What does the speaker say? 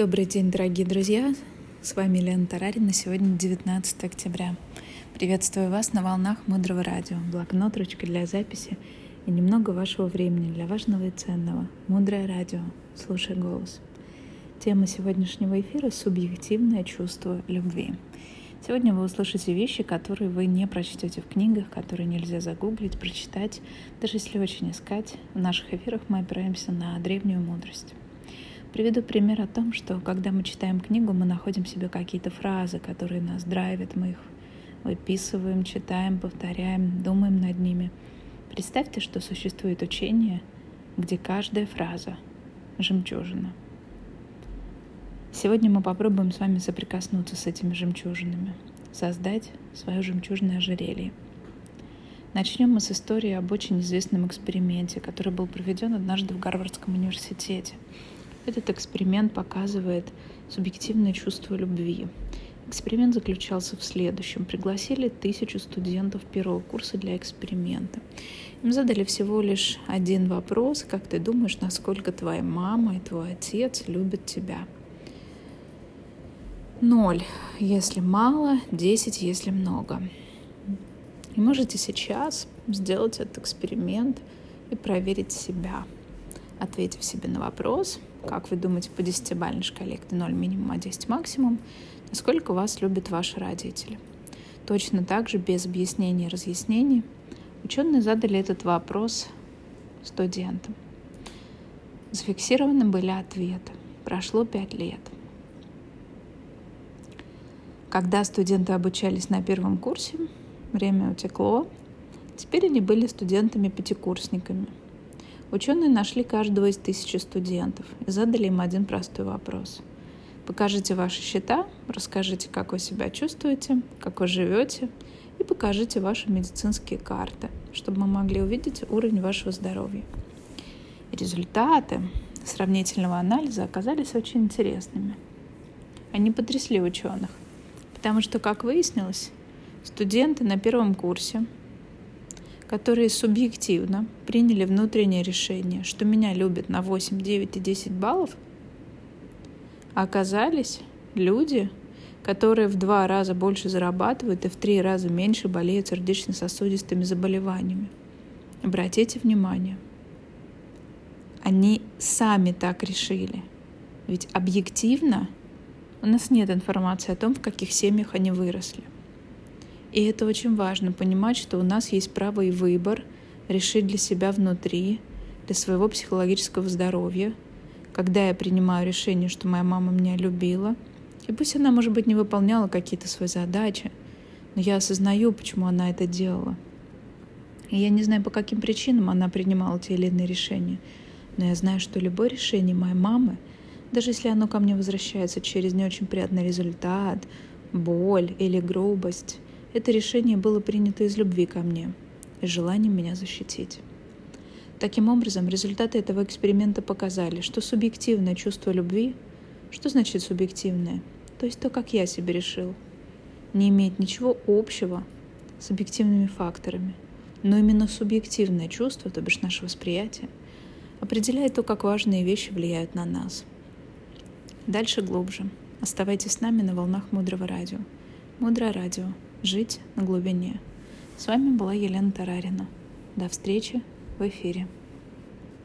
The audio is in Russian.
Добрый день, дорогие друзья! С вами Лена Тарарина. Сегодня 19 октября. Приветствую вас на волнах Мудрого Радио. Блокнот, ручка для записи и немного вашего времени для важного и ценного. Мудрое Радио. Слушай голос. Тема сегодняшнего эфира — субъективное чувство любви. Сегодня вы услышите вещи, которые вы не прочтете в книгах, которые нельзя загуглить, прочитать, даже если очень искать. В наших эфирах мы опираемся на древнюю мудрость. Приведу пример о том, что когда мы читаем книгу, мы находим себе какие-то фразы, которые нас драйвят, мы их выписываем, читаем, повторяем, думаем над ними. Представьте, что существует учение, где каждая фраза — жемчужина. Сегодня мы попробуем с вами соприкоснуться с этими жемчужинами, создать свое жемчужное ожерелье. Начнем мы с истории об очень известном эксперименте, который был проведен однажды в Гарвардском университете — этот эксперимент показывает субъективное чувство любви. Эксперимент заключался в следующем. Пригласили тысячу студентов первого курса для эксперимента. Им задали всего лишь один вопрос. Как ты думаешь, насколько твоя мама и твой отец любят тебя? Ноль, если мало, десять, если много. И можете сейчас сделать этот эксперимент и проверить себя, ответив себе на вопрос – как вы думаете, по десятибалльной шкале, где 0 минимум, а 10 максимум, насколько вас любят ваши родители? Точно так же, без объяснений и разъяснений, ученые задали этот вопрос студентам. Зафиксированы были ответы. Прошло пять лет. Когда студенты обучались на первом курсе, время утекло. Теперь они были студентами-пятикурсниками – Ученые нашли каждого из тысячи студентов и задали им один простой вопрос. Покажите ваши счета, расскажите, как вы себя чувствуете, как вы живете, и покажите ваши медицинские карты, чтобы мы могли увидеть уровень вашего здоровья. Результаты сравнительного анализа оказались очень интересными. Они потрясли ученых, потому что, как выяснилось, студенты на первом курсе которые субъективно приняли внутреннее решение, что меня любят на 8, 9 и 10 баллов, оказались люди, которые в два раза больше зарабатывают и в три раза меньше болеют сердечно-сосудистыми заболеваниями. Обратите внимание, они сами так решили. Ведь объективно у нас нет информации о том, в каких семьях они выросли. И это очень важно, понимать, что у нас есть право и выбор решить для себя внутри, для своего психологического здоровья, когда я принимаю решение, что моя мама меня любила, и пусть она, может быть, не выполняла какие-то свои задачи, но я осознаю, почему она это делала. И я не знаю, по каким причинам она принимала те или иные решения, но я знаю, что любое решение моей мамы, даже если оно ко мне возвращается через не очень приятный результат, боль или грубость, это решение было принято из любви ко мне и желанием меня защитить. Таким образом, результаты этого эксперимента показали, что субъективное чувство любви, что значит субъективное, то есть то, как я себе решил, не имеет ничего общего с объективными факторами, но именно субъективное чувство, то бишь наше восприятие, определяет то, как важные вещи влияют на нас. Дальше глубже. Оставайтесь с нами на волнах Мудрого Радио. Мудрое Радио жить на глубине. С вами была Елена Тарарина. До встречи в эфире.